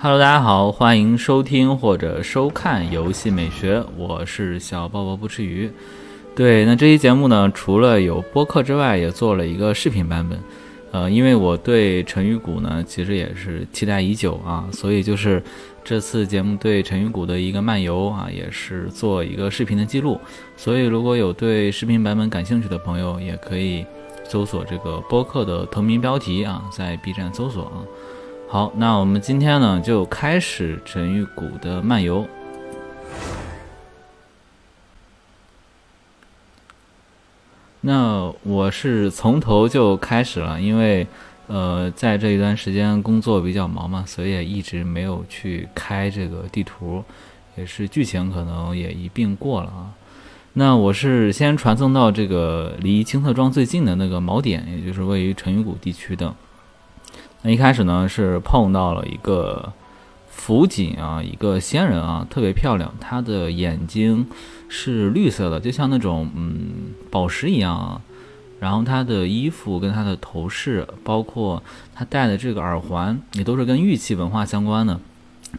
Hello，大家好，欢迎收听或者收看游戏美学，我是小鲍勃不吃鱼。对，那这期节目呢，除了有播客之外，也做了一个视频版本。呃，因为我对成语谷呢，其实也是期待已久啊，所以就是这次节目对成语谷的一个漫游啊，也是做一个视频的记录。所以如果有对视频版本感兴趣的朋友，也可以搜索这个播客的同名标题啊，在 B 站搜索啊。好，那我们今天呢就开始陈玉谷的漫游。那我是从头就开始了，因为呃，在这一段时间工作比较忙嘛，所以也一直没有去开这个地图，也是剧情可能也一并过了啊。那我是先传送到这个离青特庄最近的那个锚点，也就是位于陈玉谷地区的。那一开始呢，是碰到了一个辅警啊，一个仙人啊，特别漂亮。他的眼睛是绿色的，就像那种嗯宝石一样啊。然后他的衣服跟他的头饰，包括他戴的这个耳环，也都是跟玉器文化相关的。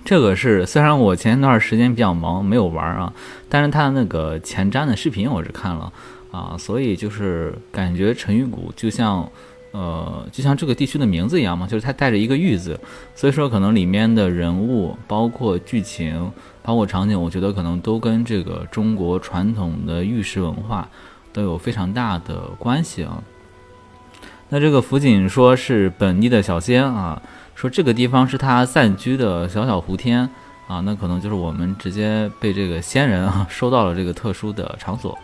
这个是虽然我前一段时间比较忙，没有玩啊，但是他的那个前瞻的视频我是看了啊，所以就是感觉陈玉谷就像。呃，就像这个地区的名字一样嘛，就是它带着一个“玉”字，所以说可能里面的人物、包括剧情、包括场景，我觉得可能都跟这个中国传统的玉石文化都有非常大的关系啊。那这个辅警说是本地的小仙啊，说这个地方是他暂居的小小湖天啊，那可能就是我们直接被这个仙人啊收到了这个特殊的场所。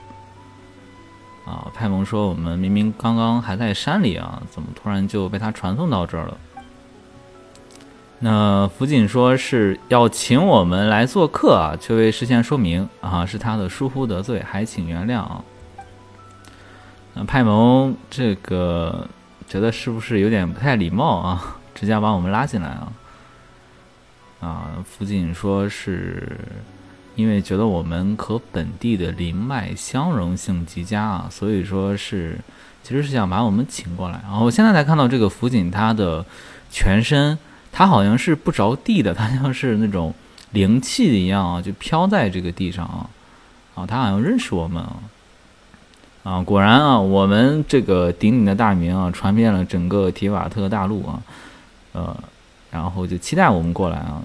啊，派蒙说：“我们明明刚刚还在山里啊，怎么突然就被他传送到这儿了？”那辅警说是要请我们来做客啊，却未事先说明啊，是他的疏忽得罪，还请原谅啊。那派蒙这个觉得是不是有点不太礼貌啊？直接把我们拉进来啊？啊，辅警说是。因为觉得我们和本地的灵脉相容性极佳啊，所以说是其实是想把我们请过来。然后我现在才看到这个辅警，他的全身他好像是不着地的，他像是那种灵气一样啊，就飘在这个地上啊。啊，他好像认识我们啊。啊，果然啊，我们这个鼎鼎的大名啊，传遍了整个提瓦特大陆啊。呃，然后就期待我们过来啊。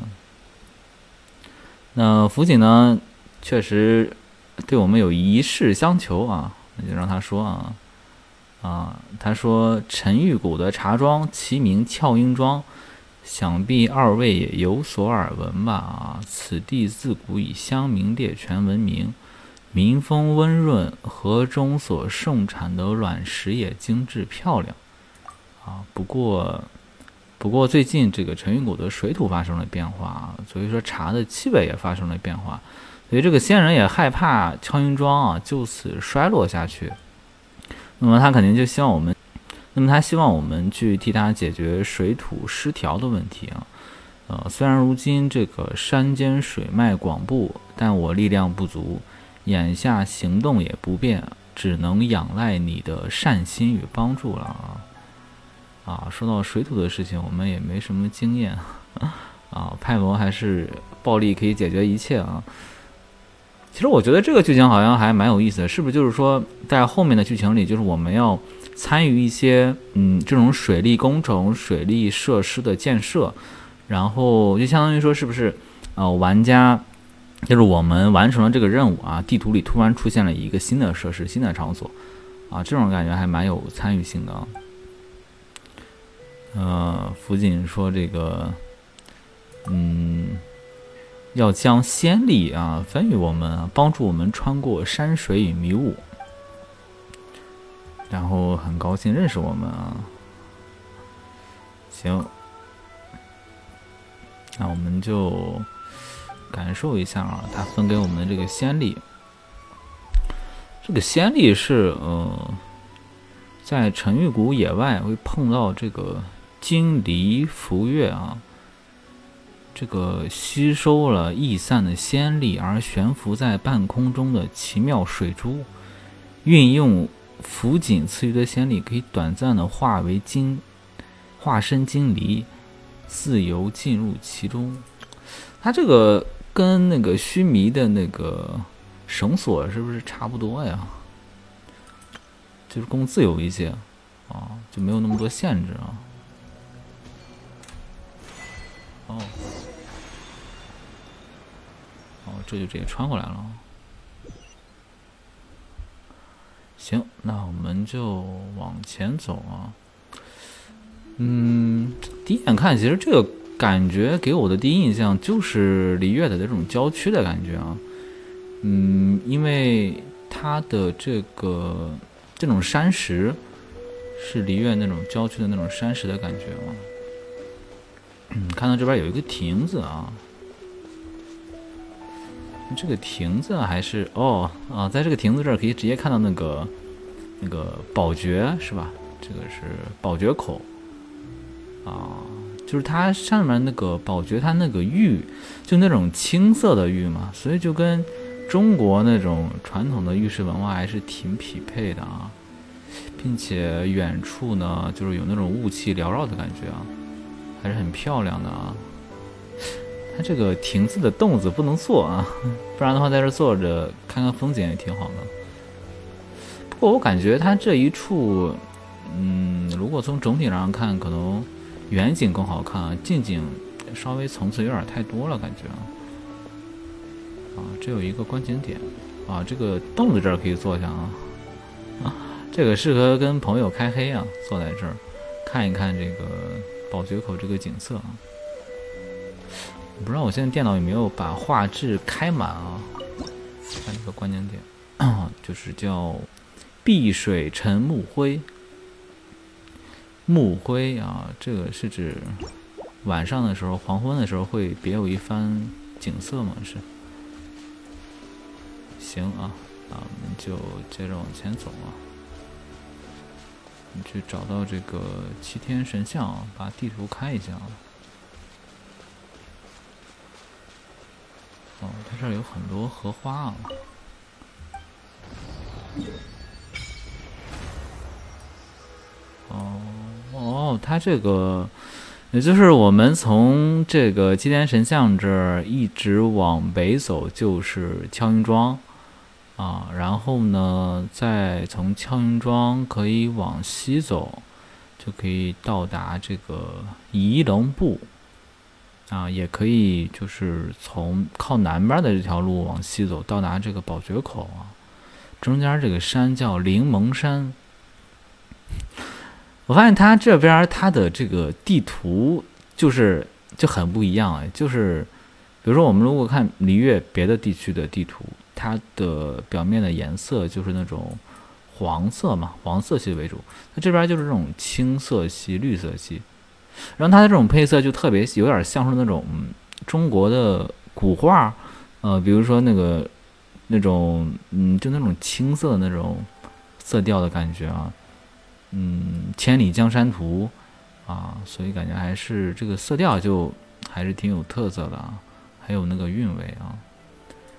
那辅警呢，确实对我们有一事相求啊，那就让他说啊啊，他说陈玉谷的茶庄其名俏英庄，想必二位也有所耳闻吧？啊，此地自古以香茗猎泉闻名，民风温润，河中所盛产的卵石也精致漂亮啊。不过。不过最近这个陈云谷的水土发生了变化，所以说茶的气味也发生了变化，所以这个仙人也害怕敲云庄啊就此衰落下去。那么他肯定就希望我们，那么他希望我们去替他解决水土失调的问题啊。呃，虽然如今这个山间水脉广布，但我力量不足，眼下行动也不便，只能仰赖你的善心与帮助了啊。啊，说到水土的事情，我们也没什么经验啊。派蒙还是暴力可以解决一切啊。其实我觉得这个剧情好像还蛮有意思的，是不是？就是说，在后面的剧情里，就是我们要参与一些嗯这种水利工程、水利设施的建设，然后就相当于说，是不是？呃，玩家就是我们完成了这个任务啊，地图里突然出现了一个新的设施、新的场所啊，这种感觉还蛮有参与性的。呃，辅警说这个，嗯，要将先例啊分予我们，帮助我们穿过山水与迷雾，然后很高兴认识我们啊。行，那我们就感受一下啊，他分给我们的这个先例。这个先例是呃，在陈玉谷野外会碰到这个。金离浮月啊，这个吸收了逸散的仙力而悬浮在半空中的奇妙水珠，运用浮锦赐予的仙力，可以短暂的化为金，化身金离，自由进入其中。它这个跟那个须弥的那个绳索是不是差不多呀？就是更自由一些啊，就没有那么多限制啊。哦，哦，这就直接穿过来了。行，那我们就往前走啊。嗯，第一眼看，其实这个感觉给我的第一印象就是璃月的那种郊区的感觉啊。嗯，因为它的这个这种山石是璃月那种郊区的那种山石的感觉啊。嗯，看到这边有一个亭子啊，这个亭子还是哦啊，在这个亭子这儿可以直接看到那个那个宝诀是吧？这个是宝诀口啊，就是它上面那个宝诀，它那个玉就那种青色的玉嘛，所以就跟中国那种传统的玉石文化还是挺匹配的啊，并且远处呢就是有那种雾气缭绕的感觉啊。还是很漂亮的啊！它这个亭子的凳子不能坐啊，不然的话在这坐着看看风景也挺好的。不过我感觉它这一处，嗯，如果从整体上看，可能远景更好看，近景稍微层次有点太多了，感觉啊。这有一个观景点啊，这个凳子这儿可以坐下啊，啊，这个适合跟朋友开黑啊，坐在这儿看一看这个。宝觉口这个景色啊，不知道我现在电脑有没有把画质开满啊？看这个关键点，就是叫碧水沉木灰。木灰啊，这个是指晚上的时候、黄昏的时候会别有一番景色吗？是。行啊，那我们就接着往前走啊。你去找到这个七天神像，把地图开一下啊。哦，它这儿有很多荷花啊。哦哦，它这个，也就是我们从这个七天神像这儿一直往北走，就是敲云庄。啊，然后呢，再从敲云庄可以往西走，就可以到达这个仪陇部。啊，也可以就是从靠南边的这条路往西走，到达这个宝觉口啊。中间这个山叫灵蒙山。我发现它这边它的这个地图就是就很不一样哎，就是比如说我们如果看璃月别的地区的地图。它的表面的颜色就是那种黄色嘛，黄色系为主。它这边就是这种青色系、绿色系，然后它的这种配色就特别有点像是那种中国的古画，呃，比如说那个那种嗯，就那种青色的那种色调的感觉啊，嗯，《千里江山图》啊，所以感觉还是这个色调就还是挺有特色的啊，还有那个韵味啊。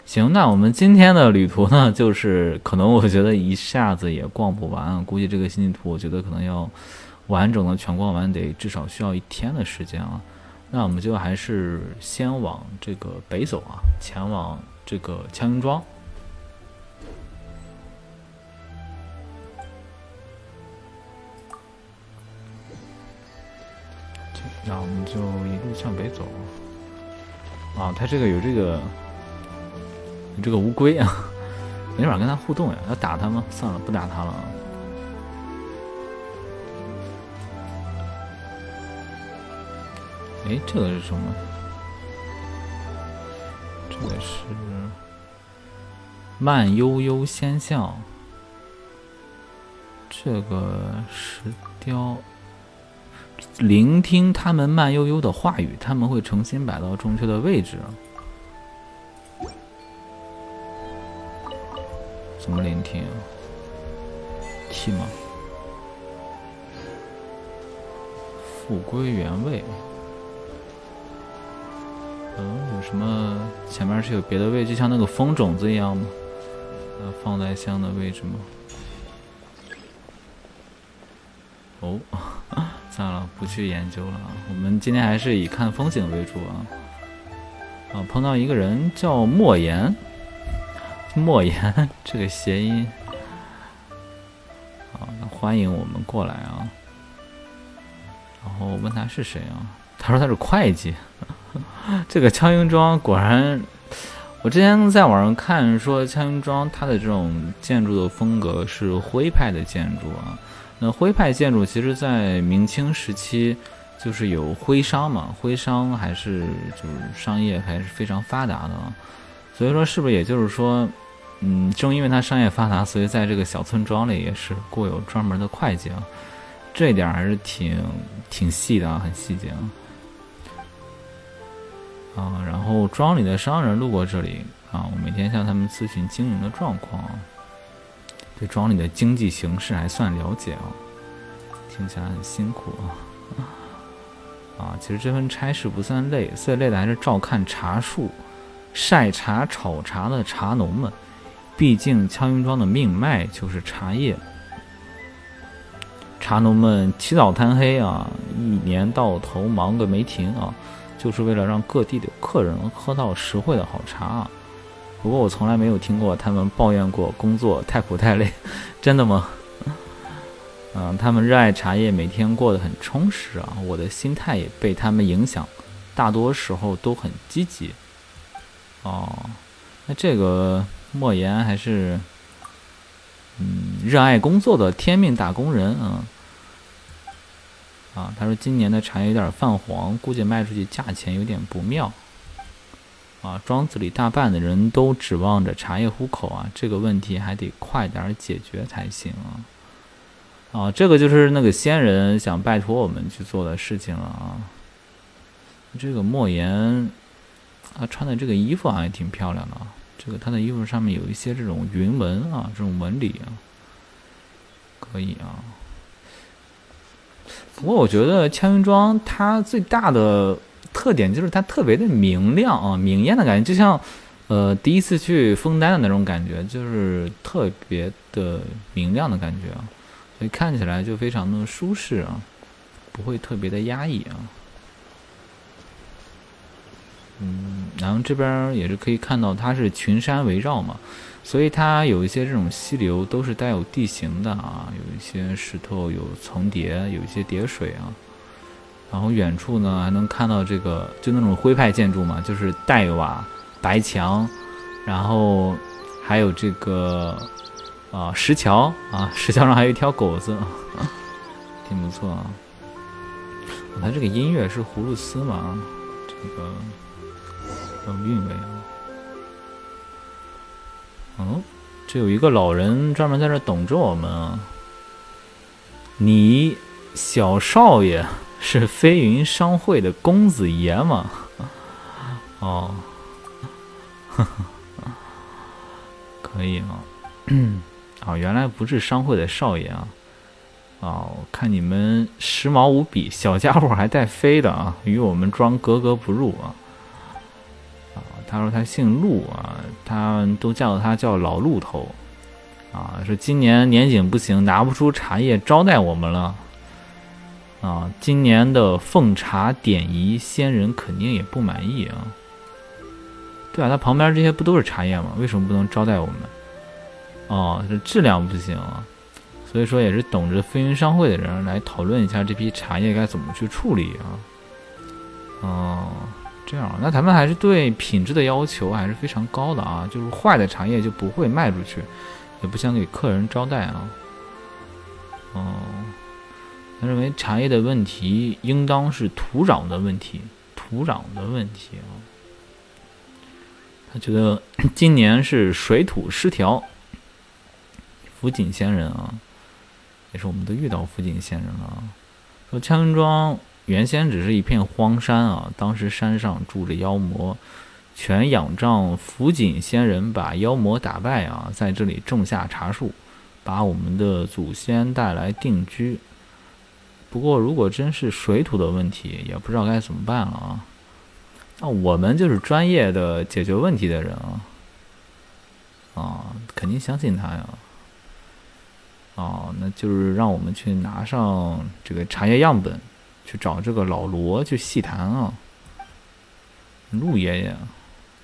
行，那我们今天的旅途呢，就是可能我觉得一下子也逛不完，估计这个新地图，我觉得可能要完整的全逛完，得至少需要一天的时间啊。那我们就还是先往这个北走啊，前往这个枪林庄。那我们就一路向北走啊，它这个有这个。你这个乌龟啊，没法跟它互动呀，要打它吗？算了，不打它了。哎，这个是什么？这个是慢悠悠仙笑。这个石雕，聆听他们慢悠悠的话语，他们会重新摆到正确的位置。怎么聆听？气吗？复归原位。嗯，有什么？前面是有别的位，就像那个风种子一样吗？呃，放在香的位置吗？哦，算了，不去研究了。我们今天还是以看风景为主啊。啊，碰到一个人叫莫言，莫言这个谐音。啊，欢迎我们过来啊。然后问他是谁啊？他说他是会计。这个锹英庄果然，我之前在网上看说锹英庄它的这种建筑的风格是徽派的建筑啊。那徽派建筑其实，在明清时期，就是有徽商嘛，徽商还是就是商业还是非常发达的，所以说是不是也就是说，嗯，正因为它商业发达，所以在这个小村庄里也是雇有专门的会计啊，这一点还是挺挺细的啊，很细节啊。啊，然后庄里的商人路过这里啊，我每天向他们咨询经营的状况。对庄里的经济形势还算了解啊，听起来很辛苦啊。啊，其实这份差事不算累，最累的还是照看茶树、晒茶、炒茶的茶农们。毕竟枪云庄的命脉就是茶叶，茶农们起早贪黑啊，一年到头忙个没停啊，就是为了让各地的客人喝到实惠的好茶啊。不过我从来没有听过他们抱怨过工作太苦太累，真的吗？嗯，他们热爱茶叶，每天过得很充实啊。我的心态也被他们影响，大多时候都很积极。哦，那这个莫言还是嗯热爱工作的天命打工人啊。啊，他说今年的茶叶有点泛黄，估计卖出去价钱有点不妙。啊，庄子里大半的人都指望着茶叶糊口啊，这个问题还得快点解决才行啊！啊，这个就是那个仙人想拜托我们去做的事情了啊。这个莫言，他穿的这个衣服好像也挺漂亮的啊。这个他的衣服上面有一些这种云纹啊，这种纹理啊，可以啊。不过我觉得枪云庄它最大的。特点就是它特别的明亮啊，明艳的感觉，就像，呃，第一次去枫丹的那种感觉，就是特别的明亮的感觉啊，所以看起来就非常的舒适啊，不会特别的压抑啊。嗯，然后这边也是可以看到它是群山围绕嘛，所以它有一些这种溪流都是带有地形的啊，有一些石头有层叠，有一些叠水啊。然后远处呢还能看到这个，就那种徽派建筑嘛，就是黛瓦、白墙，然后还有这个啊石桥啊，石桥上还有一条狗子，挺不错啊。它这个音乐是葫芦丝嘛，这个有韵味啊。哦，这有一个老人专门在这等着我们啊。你小少爷。是飞云商会的公子爷吗？哦，可以啊。哦，原来不是商会的少爷啊。哦，看你们时髦无比，小家伙还带飞的啊，与我们装格格不入啊。啊，他说他姓陆啊，他都叫他叫老陆头。啊，说今年年景不行，拿不出茶叶招待我们了。啊，今年的奉茶典仪，仙人肯定也不满意啊。对啊，他旁边这些不都是茶叶吗？为什么不能招待我们？哦，这质量不行啊。所以说也是等着飞云商会的人来讨论一下这批茶叶该怎么去处理啊。哦，这样，那咱们还是对品质的要求还是非常高的啊。就是坏的茶叶就不会卖出去，也不想给客人招待啊。哦。他认为茶叶的问题应当是土壤的问题，土壤的问题啊。他觉得 今年是水土失调。福锦仙人啊，也是我们都遇到福锦仙人了。说羌云庄原先只是一片荒山啊，当时山上住着妖魔，全仰仗福锦仙人把妖魔打败啊，在这里种下茶树，把我们的祖先带来定居。不过，如果真是水土的问题，也不知道该怎么办了啊！那我们就是专业的解决问题的人啊，啊，肯定相信他呀。哦，那就是让我们去拿上这个茶叶样本，去找这个老罗去细谈啊。陆爷爷，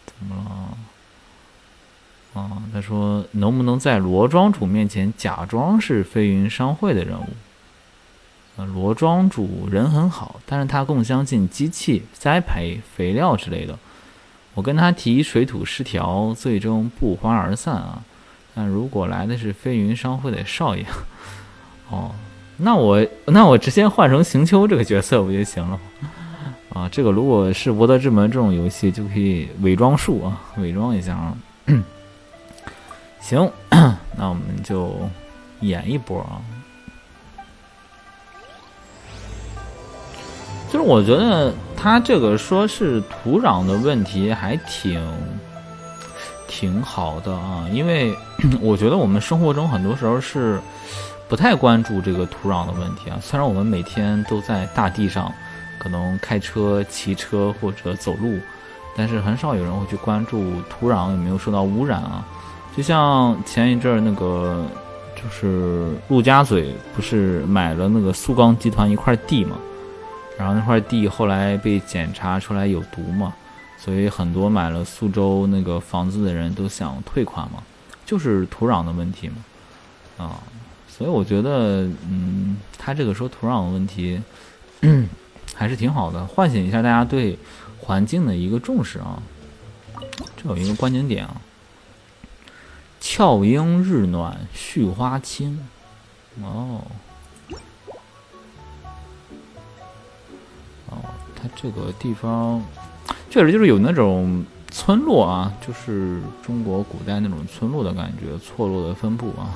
怎么了？啊，他说能不能在罗庄主面前假装是飞云商会的人物？呃，罗庄主人很好，但是他更相信机器、栽培、肥料之类的。我跟他提水土失调，最终不欢而散啊。但如果来的是飞云商会的少爷，哦，那我那我直接换成行秋这个角色不就行了？啊，这个如果是博德之门这种游戏，就可以伪装术啊，伪装一下啊。行，那我们就演一波啊。就是我觉得他这个说是土壤的问题，还挺挺好的啊。因为 我觉得我们生活中很多时候是不太关注这个土壤的问题啊。虽然我们每天都在大地上，可能开车、骑车或者走路，但是很少有人会去关注土壤有没有受到污染啊。就像前一阵儿那个，就是陆家嘴不是买了那个苏钢集团一块地嘛？然后那块地后来被检查出来有毒嘛，所以很多买了苏州那个房子的人都想退款嘛，就是土壤的问题嘛，啊，所以我觉得，嗯，他这个说土壤问题 还是挺好的，唤醒一下大家对环境的一个重视啊。这有一个关键点啊，俏莺日暖絮花青，哦。它这个地方确实就是有那种村落啊，就是中国古代那种村落的感觉，错落的分布啊。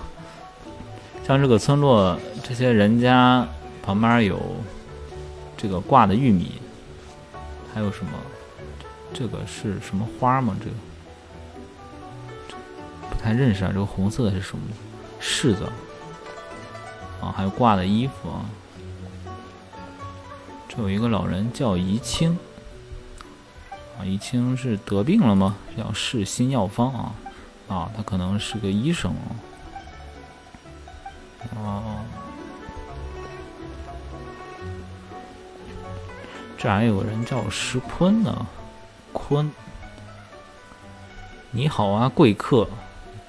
像这个村落，这些人家旁边有这个挂的玉米，还有什么？这个是什么花吗？这个不太认识啊。这个红色的是什么？柿子啊，还有挂的衣服啊。这有一个老人叫怡清，啊，怡清是得病了吗？要试新药方啊，啊，他可能是个医生啊。哦，这还有个人叫石坤呢，坤，你好啊，贵客，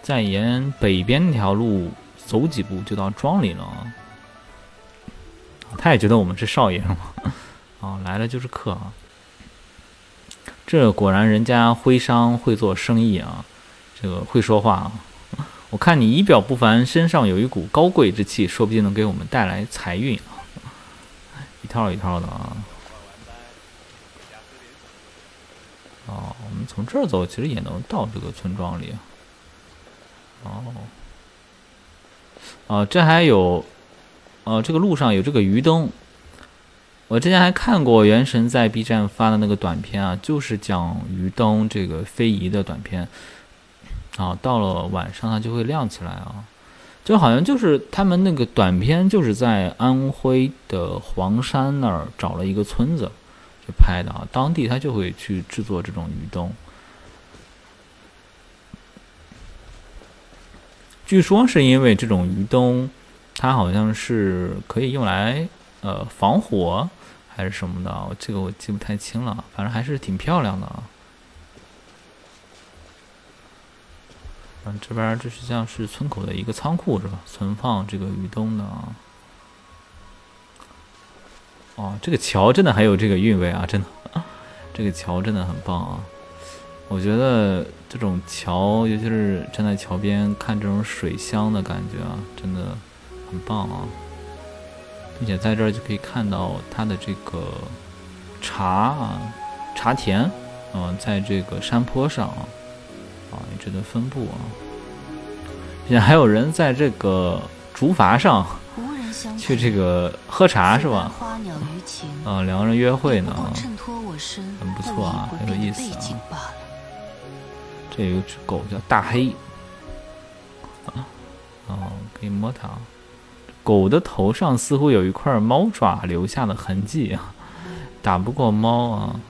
再沿北边那条路走几步就到庄里了。他也觉得我们是少爷是吗，哦，来了就是客啊。这果然人家徽商会做生意啊，这个会说话啊。我看你仪表不凡，身上有一股高贵之气，说不定能给我们带来财运啊。一套一套的啊。哦，我们从这儿走，其实也能到这个村庄里。哦，哦，这还有。哦，这个路上有这个鱼灯。我之前还看过原神在 B 站发的那个短片啊，就是讲鱼灯这个非遗的短片。啊，到了晚上它就会亮起来啊，就好像就是他们那个短片就是在安徽的黄山那儿找了一个村子去拍的啊，当地他就会去制作这种鱼灯。据说是因为这种鱼灯。它好像是可以用来呃防火还是什么的，这个我记不太清了，反正还是挺漂亮的啊。嗯，这边这是像是村口的一个仓库是吧？存放这个鱼灯的啊。哦，这个桥真的很有这个韵味啊，真的，这个桥真的很棒啊。我觉得这种桥，尤其是站在桥边看这种水乡的感觉啊，真的。很棒啊，并且在这儿就可以看到它的这个茶啊，茶田，嗯，在这个山坡上啊，啊，一直的分布啊，并且还有人在这个竹筏上去这个喝茶是吧？啊，两个人约会呢，很不错啊，很有意思啊。这有只狗叫大黑，啊，哦，可以摸它。狗的头上似乎有一块猫爪留下的痕迹啊，打不过猫啊，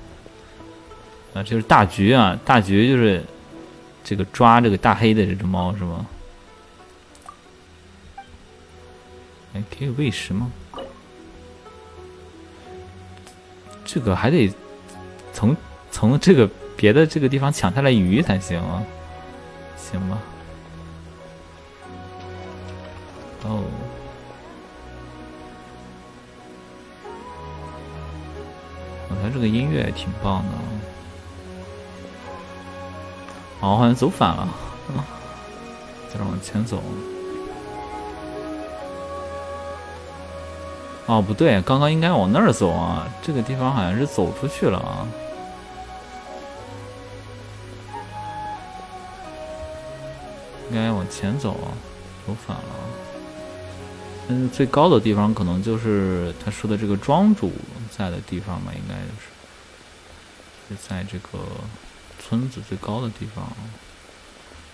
啊，就是大橘啊，大橘就是这个抓这个大黑的这只猫是吗？哎，可以喂食吗？这个还得从从这个别的这个地方抢下来鱼才行啊，行吧？哦，他这个音乐挺棒的。哦，好像走反了，再往前走。哦，不对，刚刚应该往那儿走啊！这个地方好像是走出去了啊，应该往前走啊，走反了。嗯，最高的地方可能就是他说的这个庄主在的地方吧，应该就是是在这个村子最高的地方。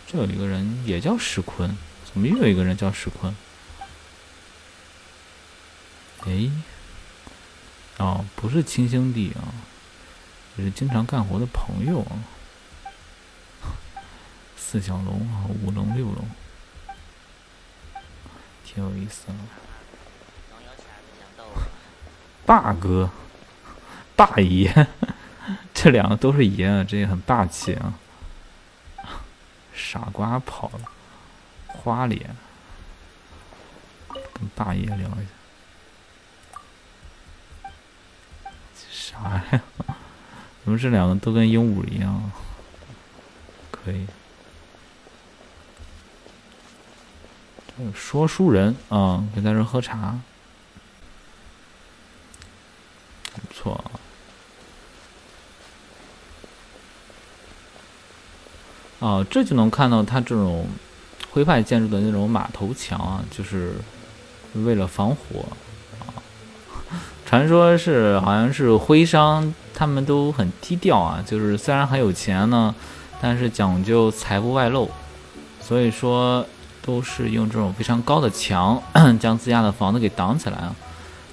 这有一个人也叫石坤，怎么又有一个人叫石坤？哎，哦，不是亲兄弟啊，这是经常干活的朋友啊。四小龙啊，五龙六龙，挺有意思的。大哥，大爷，这两个都是爷啊，这也很霸气啊。傻瓜跑了，花脸，跟霸爷聊一下。啥呀？怎么这两个都跟鹦鹉一样？可以。说书人啊，跟在这喝茶，不错。啊，这就能看到他这种徽派建筑的那种马头墙啊，就是为了防火啊。传说是好像是徽商，他们都很低调啊，就是虽然很有钱呢，但是讲究财不外露，所以说都是用这种非常高的墙 将自家的房子给挡起来啊。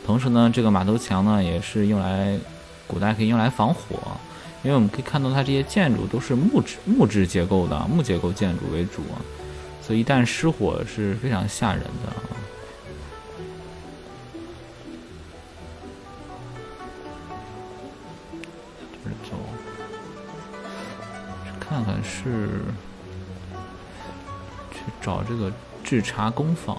同时呢，这个马头墙呢也是用来古代可以用来防火，因为我们可以看到它这些建筑都是木质木质结构的木结构建筑为主，所以一旦失火是非常吓人的。看看是去找这个制茶工坊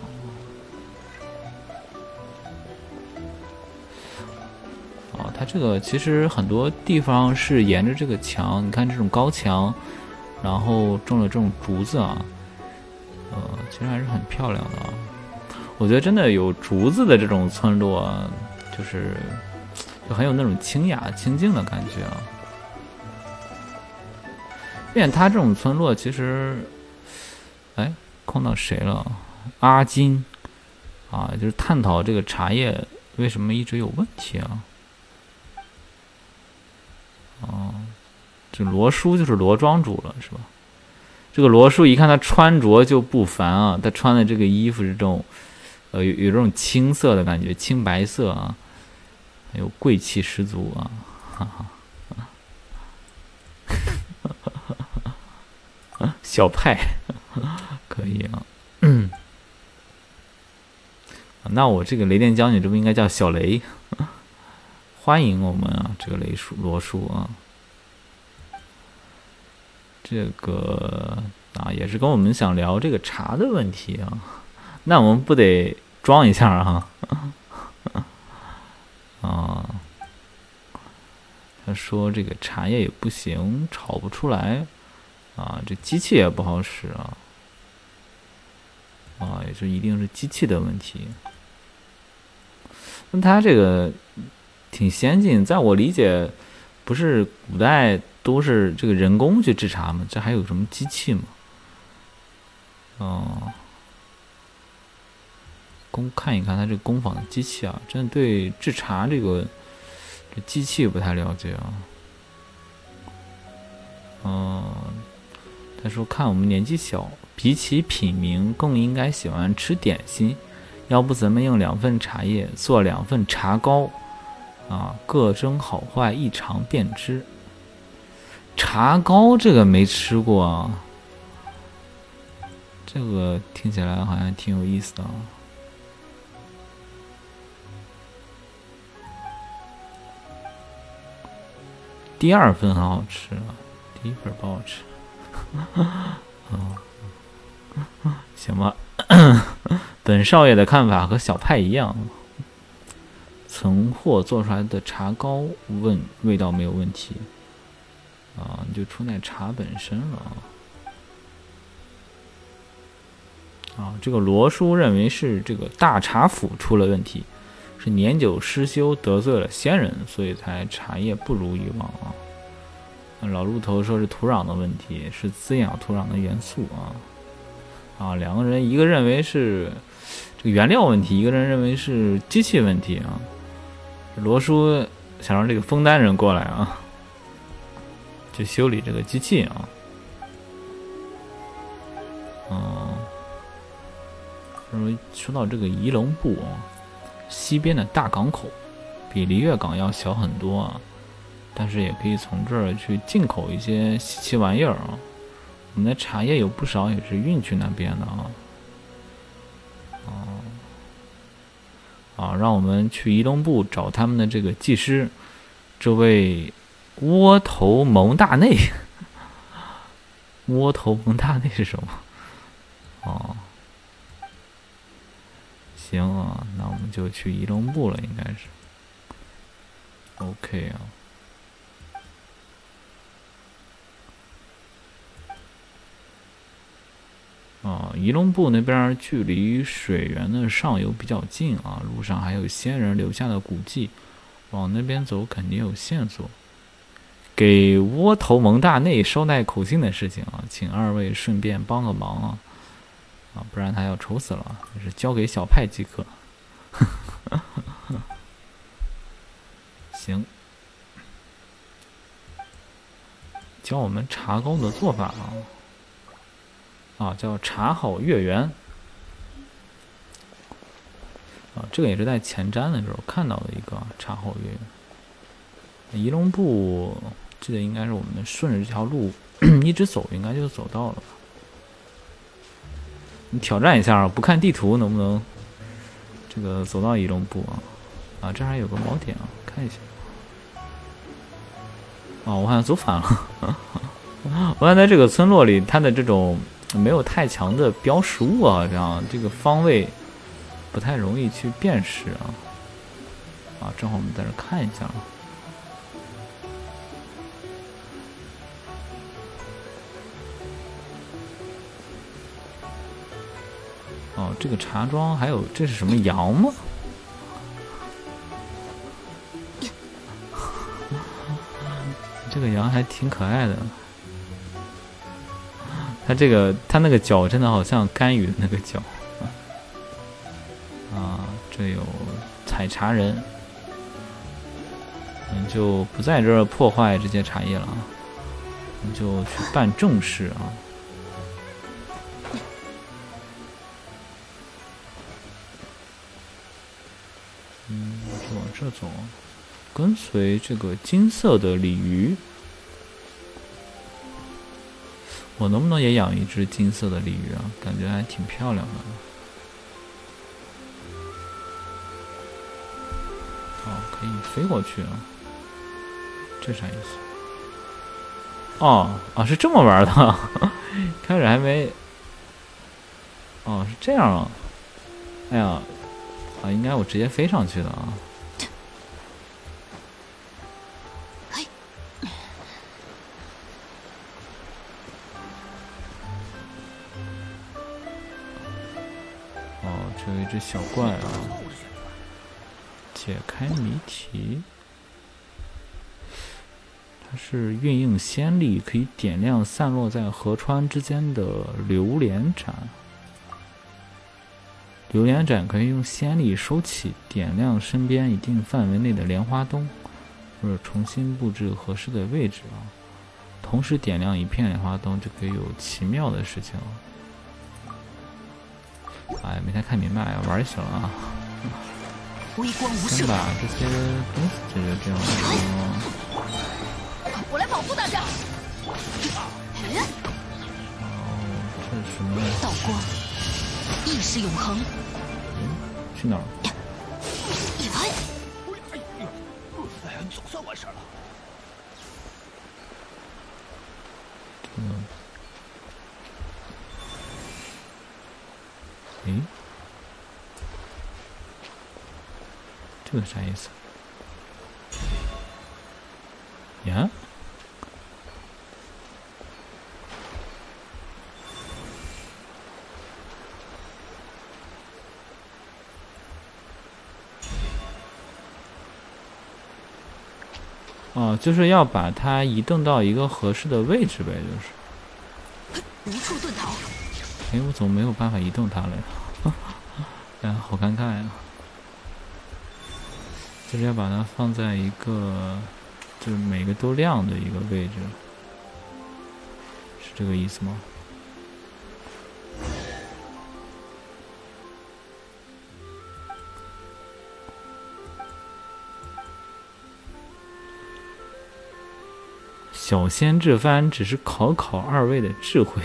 它这个其实很多地方是沿着这个墙，你看这种高墙，然后种了这种竹子啊，呃，其实还是很漂亮的啊。我觉得真的有竹子的这种村落，就是就很有那种清雅清静的感觉啊。变他这种村落，其实，哎，碰到谁了？阿金，啊，就是探讨这个茶叶为什么一直有问题啊？哦，这罗叔就是罗庄主了，是吧？这个罗叔一看他穿着就不凡啊，他穿的这个衣服是这种，呃，有有这种青色的感觉，青白色啊，还有贵气十足啊，哈哈。小派可以啊，嗯 那我这个雷电将军这不应该叫小雷？欢迎我们啊，这个雷叔罗叔啊，这个啊也是跟我们想聊这个茶的问题啊，那我们不得装一下啊？啊，他说这个茶叶也不行，炒不出来。啊，这机器也不好使啊！啊，也是一定是机器的问题。那他这个挺先进，在我理解，不是古代都是这个人工去制茶吗？这还有什么机器吗？哦，工看一看它这个工坊的机器啊，真的对制茶这个这机器不太了解啊。嗯。他说：“看我们年纪小，比起品茗，更应该喜欢吃点心。要不咱们用两份茶叶做两份茶糕，啊，各生好坏，一尝便知。茶糕这个没吃过啊。这个听起来好像挺有意思的啊。第二份很好吃啊，第一份不好吃。嗯。行吧。本少爷的看法和小派一样。存货做出来的茶膏问味道没有问题啊，就出在茶本身了啊。这个罗叔认为是这个大茶府出了问题，是年久失修得罪了仙人，所以才茶叶不如以往啊。老鹿头说是土壤的问题，是滋养土壤的元素啊。啊，两个人一个认为是这个原料问题，一个人认为是机器问题啊。罗叔想让这个枫丹人过来啊，去修理这个机器啊。嗯，说说到这个仪龙部啊，西边的大港口比璃月港要小很多啊，但是也可以从这儿去进口一些稀奇玩意儿啊。我们的茶叶有不少也是运去那边的啊，哦，啊，让我们去移动部找他们的这个技师，这位窝头蒙大内，窝头蒙大内是什么？哦，行啊，那我们就去移动部了，应该是，OK 啊。啊，仪陇部那边距离水源的上游比较近啊，路上还有先人留下的古迹，往那边走肯定有线索。给窝头蒙大内捎带口信的事情啊，请二位顺便帮个忙啊，啊，不然他要愁死了。是交给小派即可。行，教我们茶糕的做法啊。啊，叫茶好月圆啊，这个也是在前瞻的时候看到的一个茶好月圆。仪龙部记得应该是我们顺着这条路一直走，应该就走到了。你挑战一下，不看地图能不能这个走到仪龙部啊？啊，这还有个锚点啊，看一下。哦，我好像走反了。我好像在这个村落里，它的这种。没有太强的标识物啊，这样这个方位不太容易去辨识啊。啊，正好我们在这看一下。哦，这个茶庄还有这是什么羊吗？这个羊还挺可爱的。他这个，他那个脚真的好像甘雨的那个脚啊！这有采茶人，我们就不在这儿破坏这些茶叶了啊！我们就去办正事啊！嗯，往这走，跟随这个金色的鲤鱼。我能不能也养一只金色的鲤鱼啊？感觉还挺漂亮的。哦，可以飞过去啊！这啥意思？哦，啊，是这么玩的。开始还没……哦，是这样啊！哎呀，啊，应该我直接飞上去的啊。这小怪啊！解开谜题，它是运用仙力可以点亮散落在河川之间的榴莲盏。榴莲盏可以用仙力收起，点亮身边一定范围内的莲花灯，或者重新布置合适的位置啊。同时点亮一片莲花灯，就可以有奇妙的事情了。哎，没太看明白，玩就行了啊！先把这些东西解决掉。我来保护大家。哦，这是什么？道光，意识永恒。嗯，去哪儿？来！哎呀，总算完事了。嗯，诶，这个啥意思？呀？哦，就是要把它移动到一个合适的位置呗，就是。无处遁逃。哎，我怎么没有办法移动它了呀？哎，好尴尬呀！就是要把它放在一个，就是每个都亮的一个位置，是这个意思吗？小仙这番只是考考二位的智慧。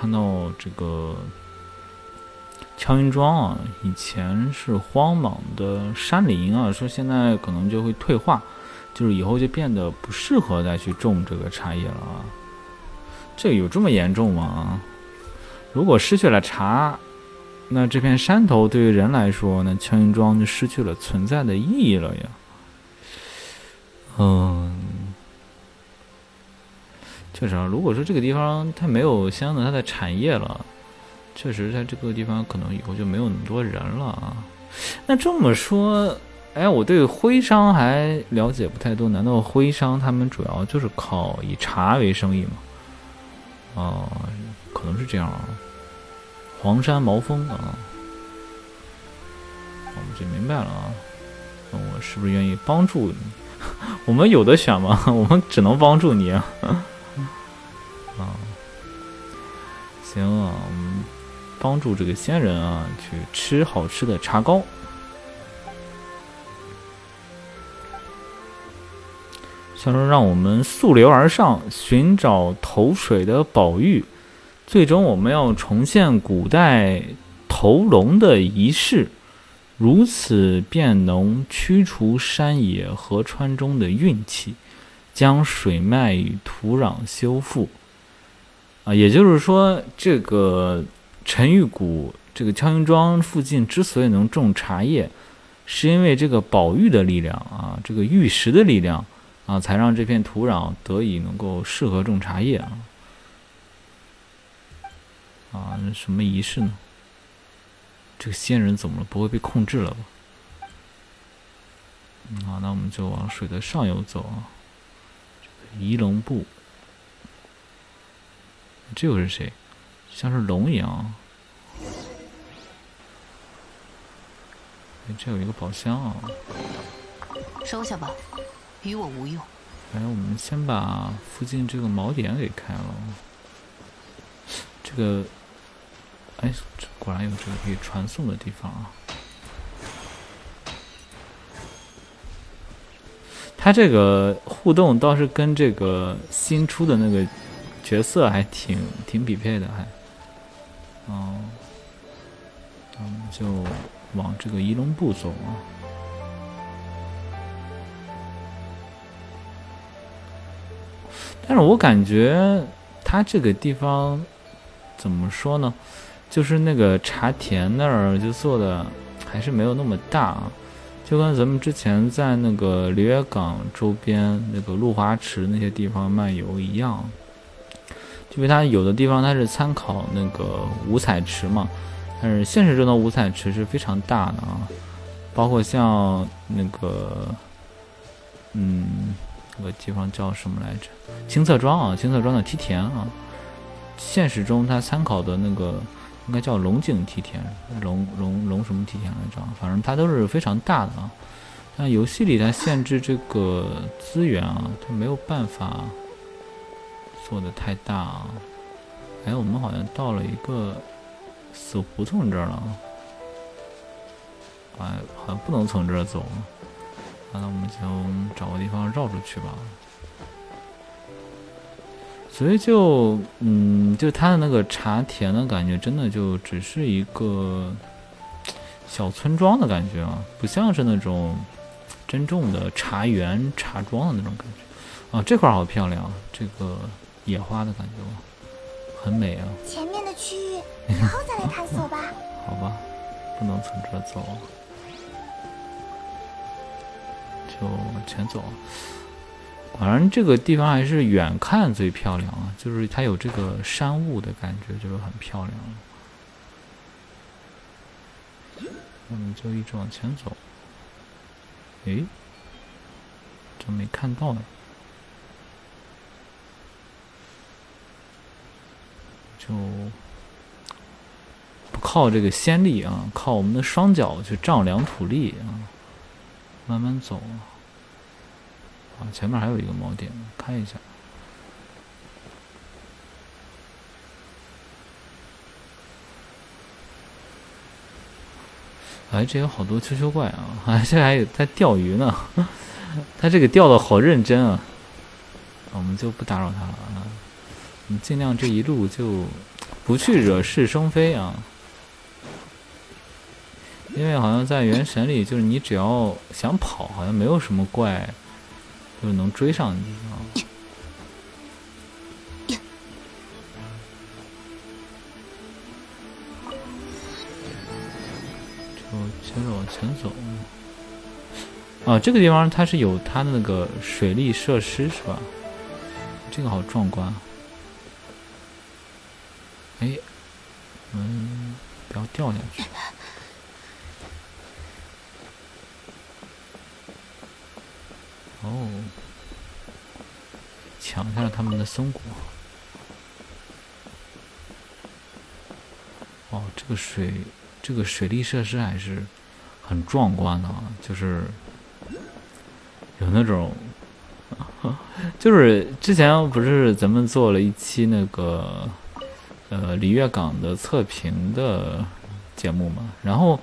看到这个敲云庄啊，以前是荒莽的山林啊，说现在可能就会退化，就是以后就变得不适合再去种这个茶叶了啊。这有这么严重吗？如果失去了茶，那这片山头对于人来说，那敲云庄就失去了存在的意义了呀。嗯，确实啊，如果说这个地方它没有相应的它的产业了，确实在这个地方可能以后就没有那么多人了啊。那这么说，哎，我对徽商还了解不太多，难道徽商他们主要就是靠以茶为生意吗？哦，可能是这样啊。黄山毛峰啊，我们就明白了啊。我是不是愿意帮助你？我们有的选吗？我们只能帮助你啊。啊，行啊，我们帮助这个仙人啊，去吃好吃的茶糕。想说让我们溯流而上，寻找投水的宝玉。最终，我们要重现古代投龙的仪式，如此便能驱除山野河川中的运气，将水脉与土壤修复。啊，也就是说，这个陈玉谷这个敲云庄附近之所以能种茶叶，是因为这个宝玉的力量啊，这个玉石的力量啊，才让这片土壤得以能够适合种茶叶啊。啊，那什么仪式呢？这个仙人怎么了？不会被控制了吧？好，那我们就往水的上游走啊。这个仪龙部，这又是谁？像是龙一样。哎，这有一个宝箱啊。收下吧，与我无用。哎，我们先把附近这个锚点给开了。这个。哎，这果然有这个可以传送的地方啊！它这个互动倒是跟这个新出的那个角色还挺挺匹配的，还哦，我们就往这个仪龙部走啊。但是我感觉他这个地方怎么说呢？就是那个茶田那儿就做的还是没有那么大啊，就跟咱们之前在那个里约港周边那个露华池那些地方漫游一样，因为它有的地方它是参考那个五彩池嘛，但是现实中的五彩池是非常大的啊，包括像那个，嗯，那个地方叫什么来着？青色庄啊，青色庄的梯田啊，现实中它参考的那个。应该叫龙井梯田，龙龙龙什么梯田来着？反正它都是非常大的啊。但游戏里它限制这个资源啊，它没有办法做的太大啊。哎，我们好像到了一个死胡同这儿了，哎，好像不能从这儿走。那我们就找个地方绕出去吧。所以就嗯，就它的那个茶田的感觉，真的就只是一个小村庄的感觉啊，不像是那种真正的茶园、茶庄的那种感觉。啊，这块好漂亮，这个野花的感觉，很美啊。前面的区域以后再来探索吧。好吧，不能从这走，就往前走。反正这个地方还是远看最漂亮啊，就是它有这个山雾的感觉，就是很漂亮。我们就一直往前走。诶，怎么没看到呢？就不靠这个先例啊，靠我们的双脚去丈量土地啊，慢慢走。啊，前面还有一个锚点，看一下。哎，这有好多秋秋怪啊！哎，这还有在钓鱼呢，他这个钓的好认真啊！我们就不打扰他了啊，我们尽量这一路就不去惹是生非啊。因为好像在原神里，就是你只要想跑，好像没有什么怪。就是能追上你啊！就接着往前走。啊，这个地方它是有它的那个水利设施是吧？这个好壮观啊。哎，嗯，不要掉下去。哦，抢下了他们的松果。哦，这个水，这个水利设施还是很壮观的啊！就是有那种，就是之前不是咱们做了一期那个呃璃月港的测评的节目嘛，然后。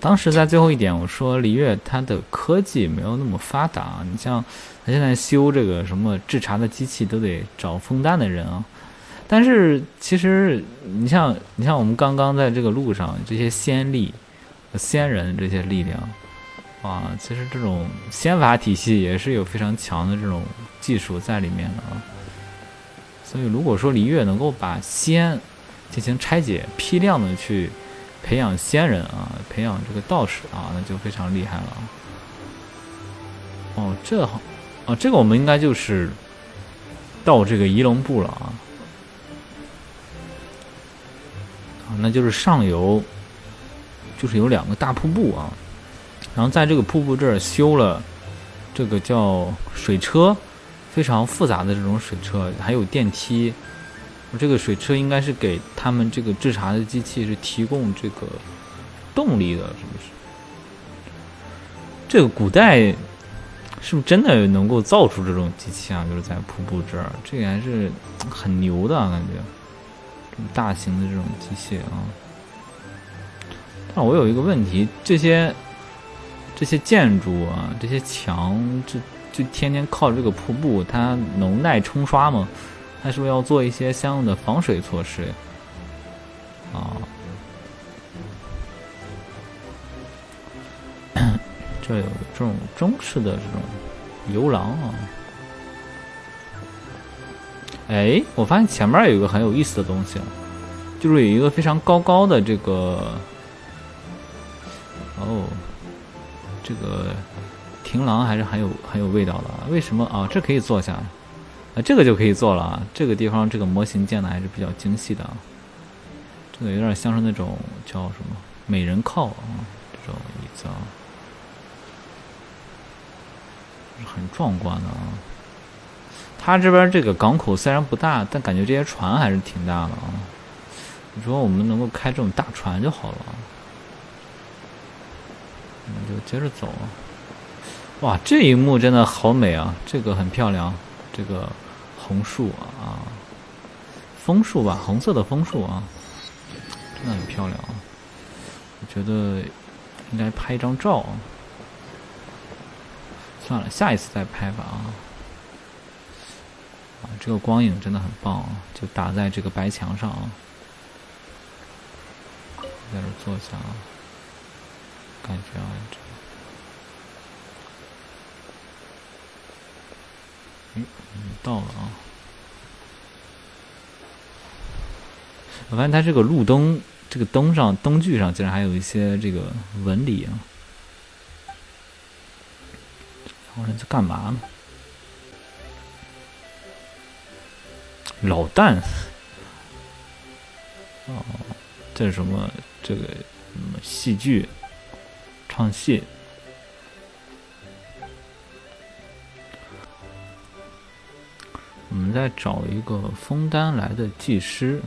当时在最后一点，我说璃月它的科技没有那么发达。你像它现在修这个什么制茶的机器，都得找枫丹的人啊。但是其实你像你像我们刚刚在这个路上这些仙力、仙人这些力量，啊，其实这种仙法体系也是有非常强的这种技术在里面的啊。所以如果说璃月能够把仙进行拆解、批量的去。培养仙人啊，培养这个道士啊，那就非常厉害了。哦，这好，哦，这个我们应该就是到这个仪龙部了啊。啊，那就是上游，就是有两个大瀑布啊，然后在这个瀑布这儿修了这个叫水车，非常复杂的这种水车，还有电梯。这个水车应该是给他们这个制茶的机器是提供这个动力的，是不是？这个古代是不是真的能够造出这种机器啊？就是在瀑布这儿，这个还是很牛的感觉，大型的这种机械啊。但我有一个问题，这些这些建筑啊，这些墙，这就天天靠这个瀑布，它能耐冲刷吗？它是不是要做一些相应的防水措施？啊，这有这种中式的这种游廊啊。哎，我发现前面有一个很有意思的东西，就是有一个非常高高的这个，哦，这个亭廊还是很有很有味道的。为什么啊？这可以坐下。啊，这个就可以坐了啊！这个地方这个模型建的还是比较精细的啊。这个有点像是那种叫什么美人靠啊，这种椅子啊，很壮观的啊。它这边这个港口虽然不大，但感觉这些船还是挺大的啊。你说我们能够开这种大船就好了。我们就接着走。哇，这一幕真的好美啊！这个很漂亮，这个。红树啊，枫树吧，红色的枫树啊，真的很漂亮啊！我觉得应该拍一张照。算了，下一次再拍吧啊！啊，这个光影真的很棒啊，就打在这个白墙上啊，在这坐下啊，感觉啊，嗯，到了啊！我发现它这个路灯，这个灯上灯具上竟然还有一些这个纹理啊！我说在干嘛呢？老旦，哦，这是什么？这个什么戏剧？唱戏？我们再找一个枫丹来的技师，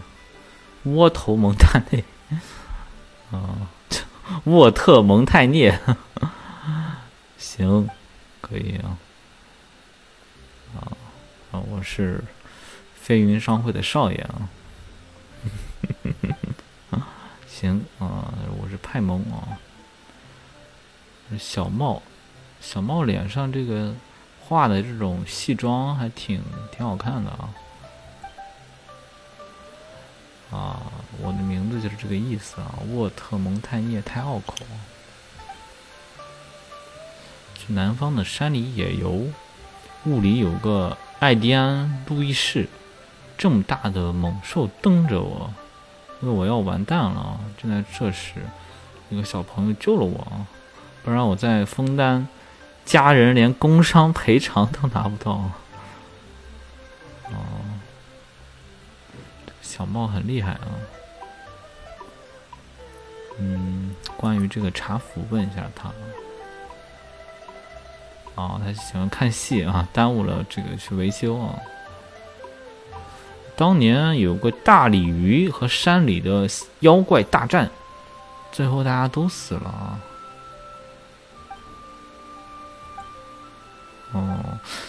窝头蒙太内，啊，沃特蒙泰涅，行，可以啊，啊啊，我是飞云商会的少爷啊，行啊，我是派蒙啊，小茂，小茂脸上这个。画的这种戏装还挺挺好看的啊！啊，我的名字就是这个意思啊，沃特蒙泰涅太拗口。去南方的山里野游，雾里有个艾迪安路易士，这么大的猛兽瞪着我，因为我要完蛋了。正在这时，一个小朋友救了我，不然我在枫丹。家人连工伤赔偿都拿不到，哦，小茂很厉害啊。嗯，关于这个茶府，问一下他。哦，他喜欢看戏啊，耽误了这个去维修啊。当年有个大鲤鱼和山里的妖怪大战，最后大家都死了啊。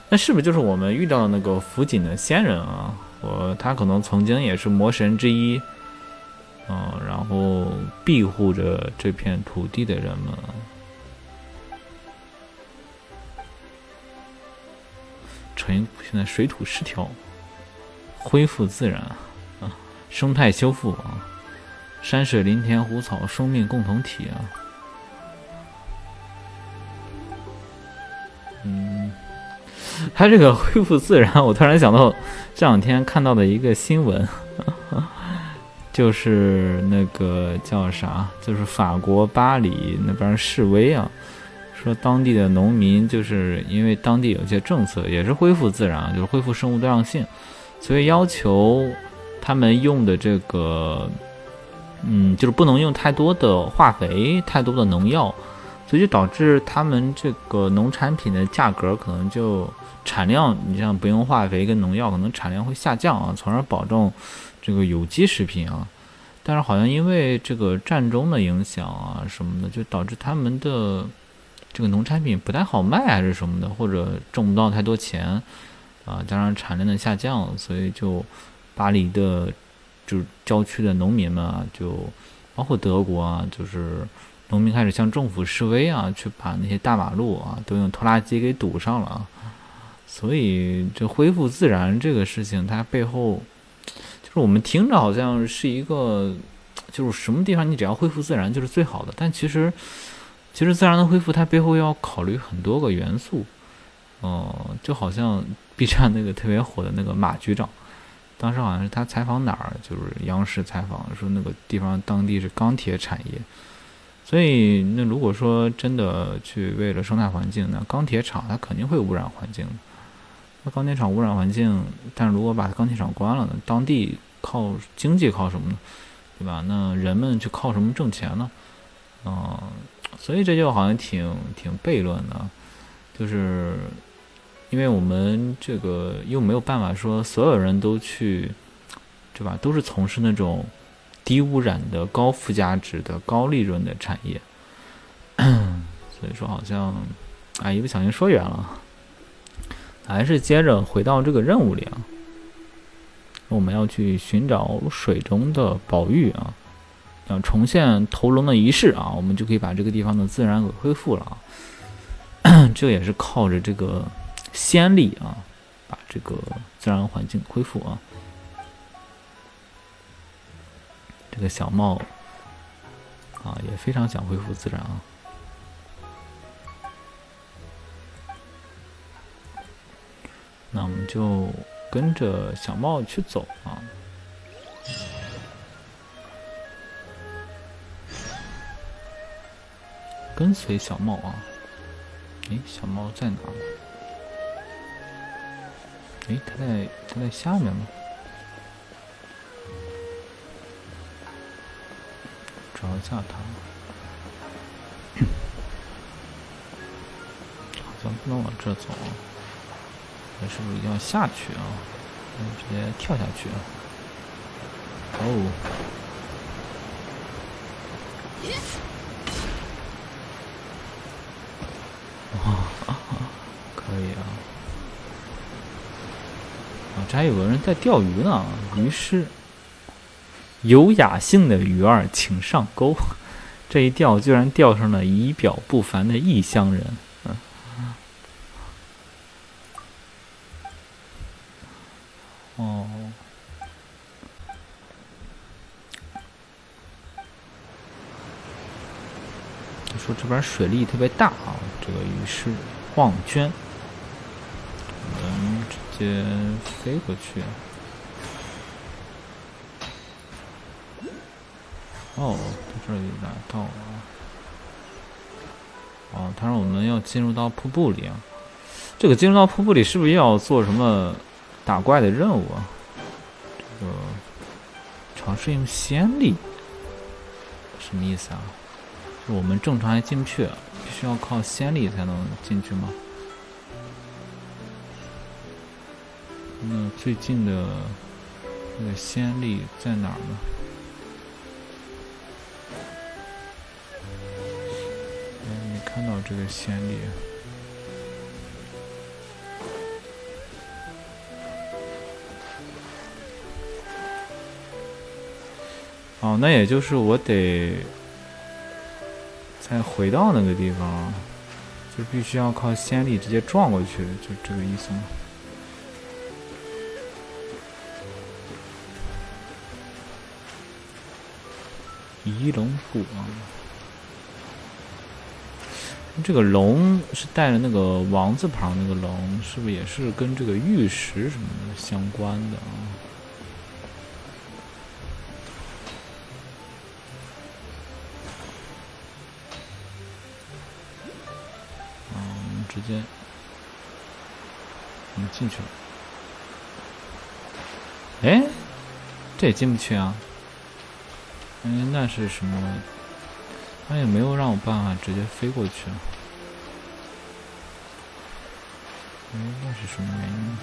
那是不是就是我们遇到的那个福井的仙人啊？我他可能曾经也是魔神之一，嗯，然后庇护着这片土地的人们。纯现在水土失调，恢复自然啊，生态修复啊，山水林田湖草，生命共同体啊。他这个恢复自然，我突然想到这两天看到的一个新闻，就是那个叫啥，就是法国巴黎那边示威啊，说当地的农民就是因为当地有些政策也是恢复自然，就是恢复生物多样性，所以要求他们用的这个，嗯，就是不能用太多的化肥、太多的农药。所以就导致他们这个农产品的价格可能就产量，你像不用化肥跟农药，可能产量会下降啊，从而保证这个有机食品啊。但是好像因为这个战争的影响啊什么的，就导致他们的这个农产品不太好卖还是什么的，或者挣不到太多钱啊，加上产量的下降，所以就巴黎的就是郊区的农民们啊，就包括德国啊，就是。农民开始向政府示威啊，去把那些大马路啊都用拖拉机给堵上了啊。所以这恢复自然这个事情，它背后就是我们听着好像是一个，就是什么地方你只要恢复自然就是最好的。但其实，其实自然的恢复它背后要考虑很多个元素。哦，就好像 B 站那个特别火的那个马局长，当时好像是他采访哪儿，就是央视采访说那个地方当地是钢铁产业。所以，那如果说真的去为了生态环境，那钢铁厂它肯定会污染环境。那钢铁厂污染环境，但如果把钢铁厂关了呢？当地靠经济靠什么呢？对吧？那人们去靠什么挣钱呢？嗯，所以这就好像挺挺悖论的，就是因为我们这个又没有办法说所有人都去，对吧？都是从事那种。低污染的、高附加值的、高利润的产业，所以说好像，啊，一不小心说远了，还是接着回到这个任务里啊。我们要去寻找水中的宝玉啊，要重现投龙的仪式啊，我们就可以把这个地方的自然给恢复了啊。这也是靠着这个先例啊，把这个自然环境恢复啊。这个小茂啊，也非常想恢复自然啊。那我们就跟着小帽去走啊。跟随小帽啊！诶，小帽在哪？诶，他在他在下面吗？找一下他。好像不能往这走啊！那是不是一定要下去啊？直接跳下去啊！哦。可以啊！啊，这还有个人在钓鱼呢。于是，有雅兴的鱼儿请上钩。这一钓，居然钓上了仪表不凡的异乡人。哦。他说这边水力特别大啊，这个于是晃圈。我们直接飞过去。哦，在这里拿到了。哦，他说我们要进入到瀑布里啊。这个进入到瀑布里是不是要做什么打怪的任务啊？这个尝试用仙力，什么意思啊？我们正常还进不去，必须要靠仙力才能进去吗？那最近的那个先例在哪儿呢？没看到这个先例。哦，那也就是我得再回到那个地方，就必须要靠先力直接撞过去，就这个意思吗？仪龙部啊，这个龙是带着那个王字旁那个龙，是不是也是跟这个玉石什么的相关的？啊，我们直接，我们进去了。哎，这也进不去啊？哎，那是什么？他也没有让我办法直接飞过去。哎，那是什么原因？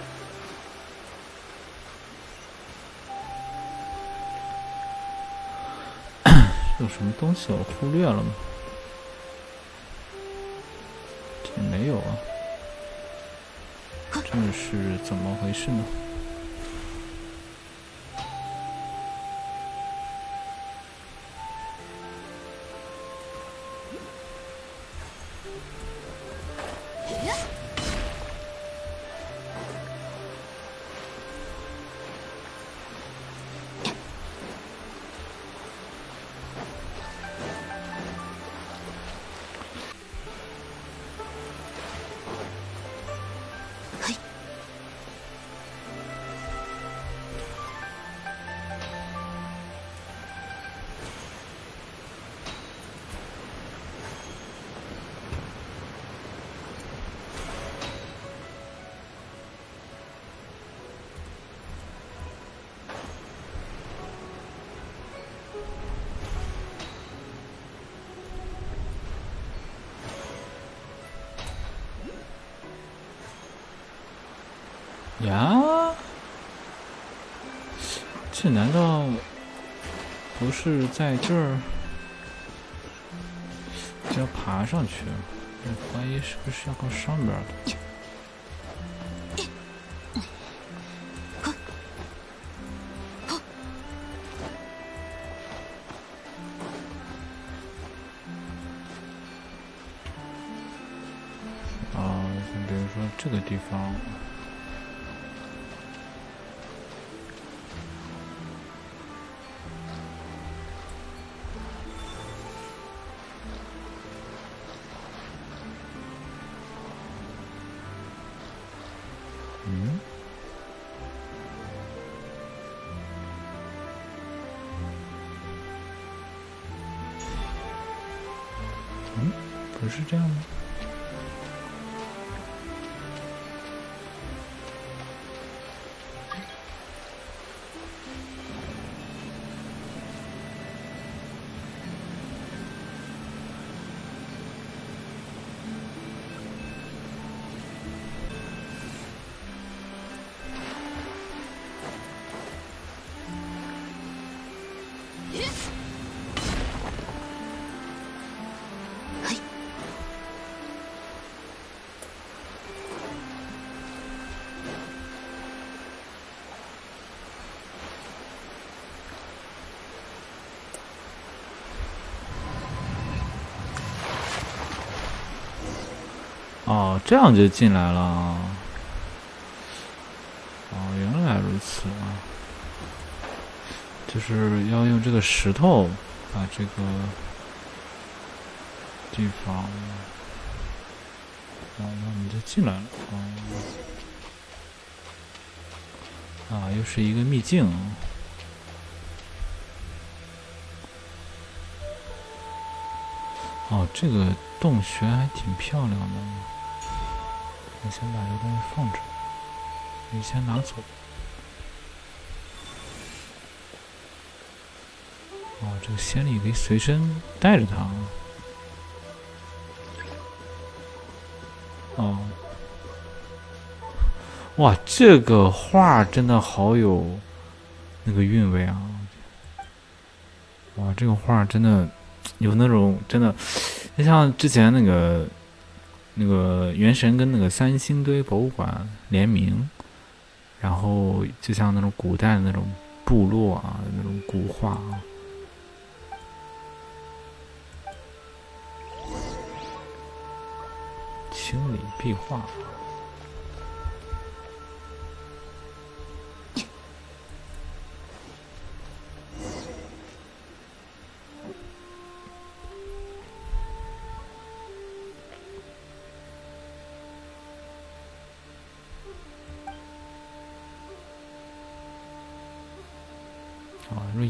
有什么东西我忽略了吗？有啊，这是怎么回事呢？难道不是在这儿就要爬上去？我怀疑是不是要靠上边的？不是这样吗？哦，这样就进来了。哦，原来如此啊！就是要用这个石头把这个地方，哦，那我们就进来了。啊，又是一个秘境。哦，这个洞穴还挺漂亮的。我先把这个东西放这，你先拿走。哦，这个仙力可以随身带着它。哦，哇，这个画真的好有那个韵味啊！哇，这个画真的。有那种真的，就像之前那个那个元神跟那个三星堆博物馆联名，然后就像那种古代的那种部落啊，那种古画啊，清理壁画。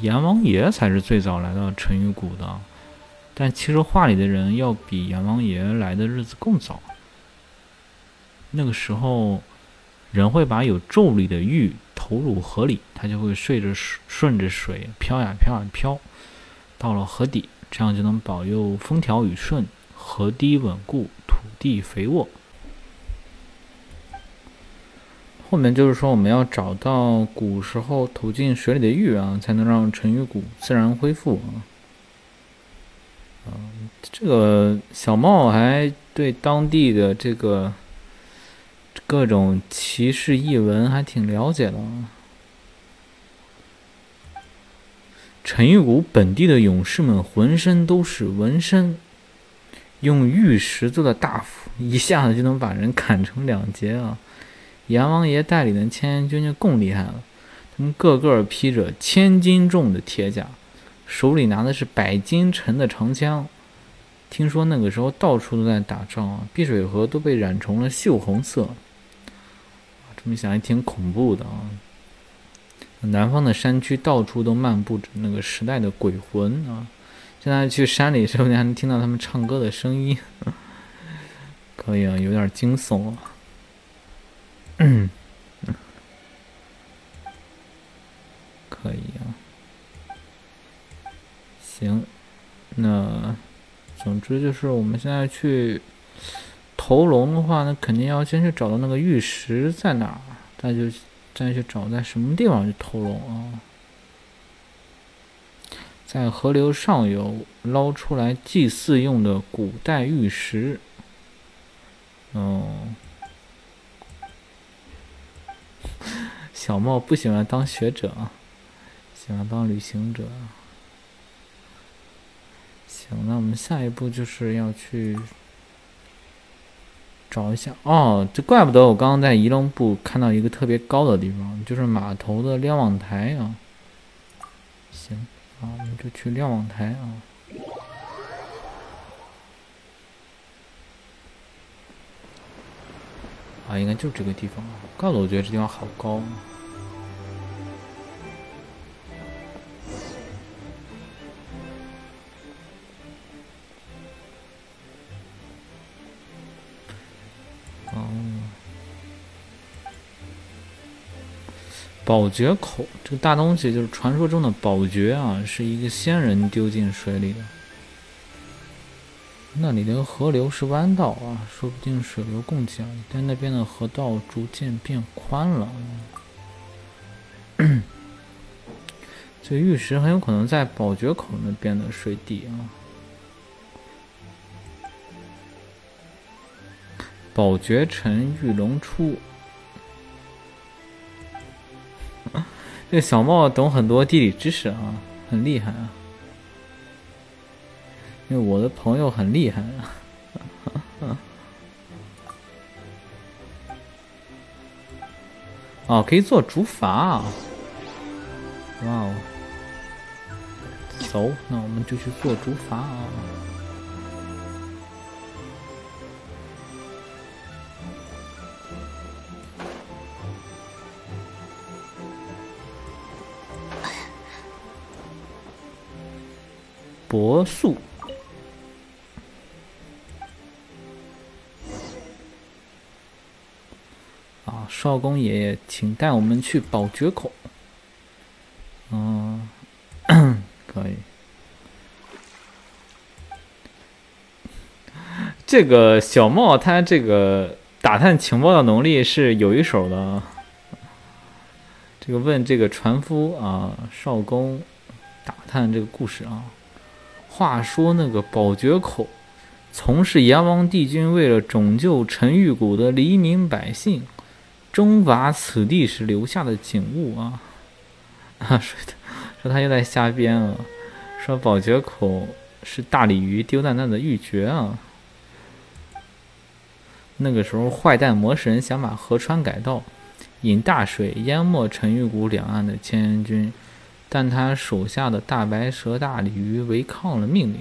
阎王爷才是最早来到沉鱼谷的，但其实画里的人要比阎王爷来的日子更早。那个时候，人会把有咒力的玉投入河里，它就会顺着顺着水飘呀飘呀飘，到了河底，这样就能保佑风调雨顺、河堤稳固、土地肥沃。后面就是说，我们要找到古时候投进水里的玉啊，才能让沉鱼谷自然恢复啊。这个小茂还对当地的这个各种奇事异闻还挺了解的。沉鱼谷本地的勇士们浑身都是纹身，用玉石做的大斧，一下子就能把人砍成两截啊。阎王爷带领的千军就更厉害了，他们个个披着千斤重的铁甲，手里拿的是百斤沉的长枪。听说那个时候到处都在打仗啊，碧水河都被染成了锈红色。这么想还挺恐怖的啊！南方的山区到处都漫步着那个时代的鬼魂啊！现在去山里，说不定还能听到他们唱歌的声音。可以啊，有点惊悚啊。嗯，可以啊。行，那总之就是我们现在去投龙的话，那肯定要先去找到那个玉石在哪儿，再就再去找在什么地方去投龙啊。在河流上游捞出来祭祀用的古代玉石，嗯。小茂不喜欢当学者，喜欢当旅行者。行，那我们下一步就是要去找一下。哦，这怪不得我刚刚在仪龙部看到一个特别高的地方，就是码头的瞭望台啊。行，啊，我们就去瞭望台啊。啊，应该就是这个地方。怪不得我觉得这地方好高。宝觉口这个大东西就是传说中的宝觉啊，是一个仙人丢进水里的。那里的河流是弯道啊，说不定水流共起来，但那边的河道逐渐变宽了。这玉石很有可能在宝觉口那边的水底啊。宝觉沉，玉龙出。这小茂懂很多地理知识啊，很厉害啊。因为我的朋友很厉害啊！哦，可以做竹筏啊！哇哦，走，那我们就去做竹筏啊！柏树。少公爷爷，请带我们去宝觉口。嗯，可以。这个小茂他这个打探情报的能力是有一手的。这个问这个船夫啊，少公打探这个故事啊。话说那个宝觉口，从是阎王帝君为了拯救陈玉谷的黎民百姓。征伐此地时留下的景物啊，啊，说他说他又在瞎编啊，说宝觉口是大鲤鱼丢蛋蛋的玉珏啊。那个时候坏蛋魔神想把河川改道，引大水淹没陈玉谷两岸的千军，但他手下的大白蛇、大鲤鱼违抗了命令。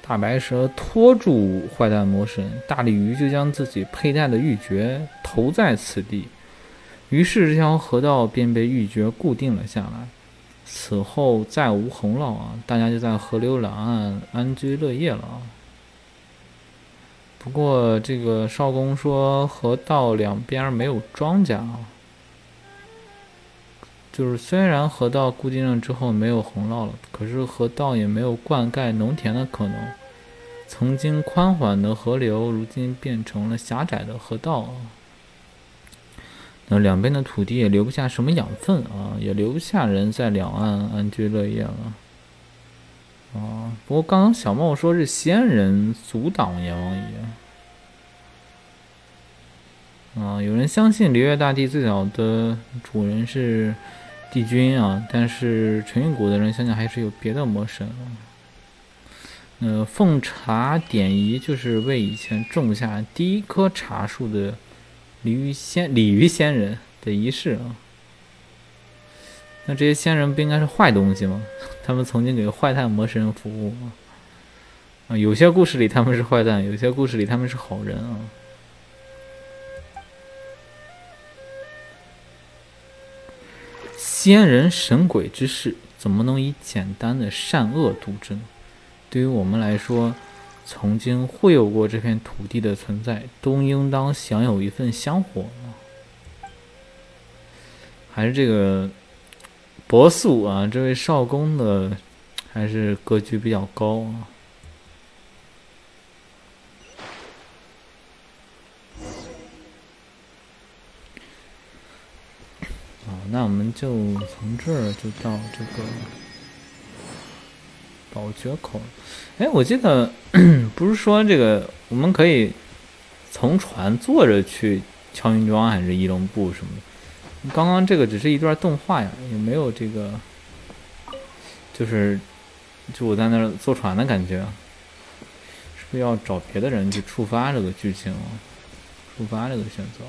大白蛇拖住坏蛋魔神，大鲤鱼就将自己佩戴的玉珏投在此地，于是这条河道便被玉珏固定了下来。此后再无洪涝啊，大家就在河流两岸安居乐业了啊。不过这个少公说，河道两边没有庄稼啊，就是虽然河道固定了之后没有洪涝了，可是河道也没有灌溉农田的可能。曾经宽缓的河流，如今变成了狭窄的河道。那两边的土地也留不下什么养分啊，也留不下人在两岸安居乐业了。啊，不过刚刚小茂说是仙人阻挡阎王爷。啊，有人相信璃月大帝最早的主人是帝君啊，但是陈玉谷的人想想还是有别的魔神。呃，奉茶点仪就是为以前种下第一棵茶树的鲤鱼仙鲤鱼仙人的仪式啊。那这些仙人不应该是坏东西吗？他们曾经给坏蛋魔神服务吗？啊，有些故事里他们是坏蛋，有些故事里他们是好人啊。奸人神鬼之事，怎么能以简单的善恶度之呢？对于我们来说，曾经会有过这片土地的存在，都应当享有一份香火还是这个博素啊，这位少公的还是格局比较高啊。啊那我们就从这儿就到这个。宝觉口，哎，我记得 不是说这个我们可以从船坐着去敲云庄还是翼龙部什么的？刚刚这个只是一段动画呀，也没有这个，就是就我在那儿坐船的感觉，是不是要找别的人去触发这个剧情，触发这个选择？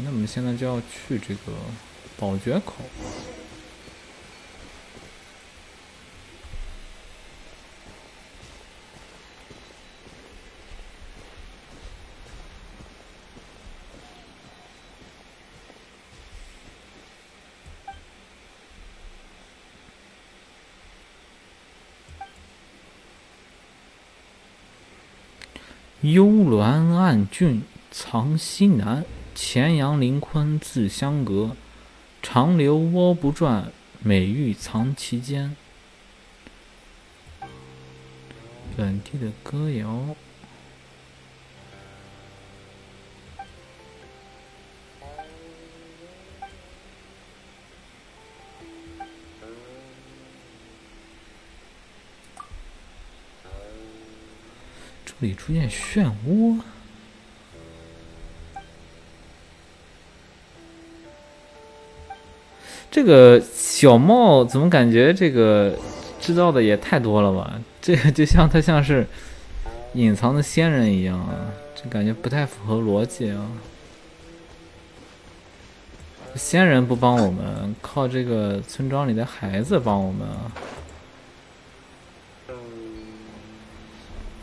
那我们现在就要去这个宝觉口幽鸾暗郡藏西南。前阳临坤自相隔。长流涡不转，美玉藏其间。本地的歌谣。这里出现漩涡。这个小帽怎么感觉这个知道的也太多了吧？这个 就像他像是隐藏的仙人一样啊，这感觉不太符合逻辑啊。仙人不帮我们，靠这个村庄里的孩子帮我们啊。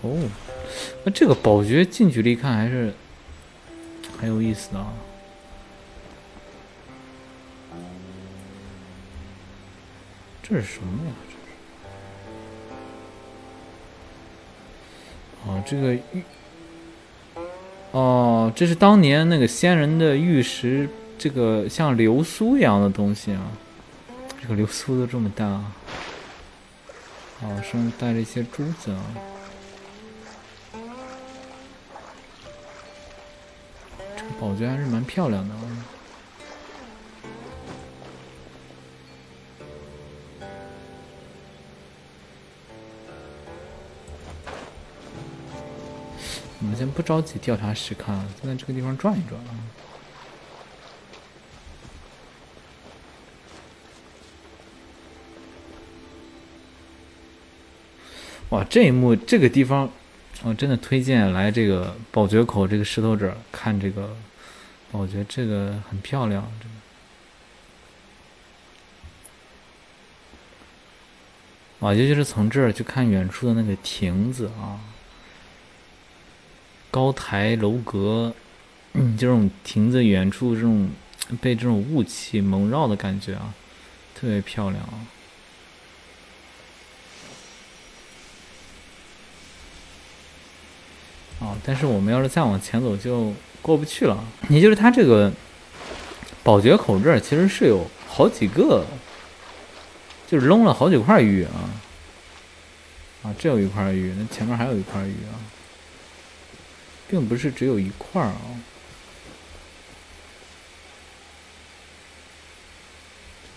哦，那这个宝诀近距离看还是很有意思的啊。这是什么呀？这是哦，这个玉哦，这是当年那个仙人的玉石，这个像流苏一样的东西啊。这个流苏都这么大啊，哦，上面带着一些珠子啊。这个宝娟还是蛮漂亮的啊。先不着急调查实勘，先在这个地方转一转啊。哇，这一幕这个地方，我真的推荐来这个宝觉口这个石头这儿看这个宝觉得，这个很漂亮，真的。哇，尤其是从这儿去看远处的那个亭子啊。高台楼阁，嗯这种亭子远处这种被这种雾气蒙绕的感觉啊，特别漂亮啊！啊，但是我们要是再往前走就过不去了。也就是它这个宝觉口这儿其实是有好几个，就是扔了好几块玉啊！啊，这有一块玉，那前面还有一块玉啊。并不是只有一块儿啊，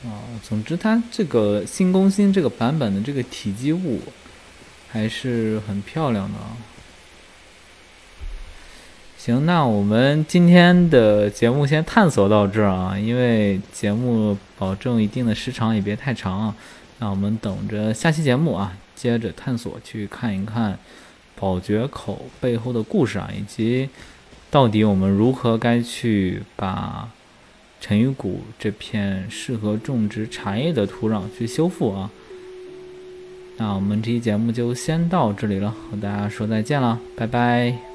啊，总之它这个新更新这个版本的这个体积物还是很漂亮的啊。行，那我们今天的节目先探索到这儿啊，因为节目保证一定的时长，也别太长啊。那我们等着下期节目啊，接着探索去看一看。宝觉口背后的故事啊，以及到底我们如何该去把陈鱼谷这片适合种植茶叶的土壤去修复啊？那我们这期节目就先到这里了，和大家说再见了，拜拜。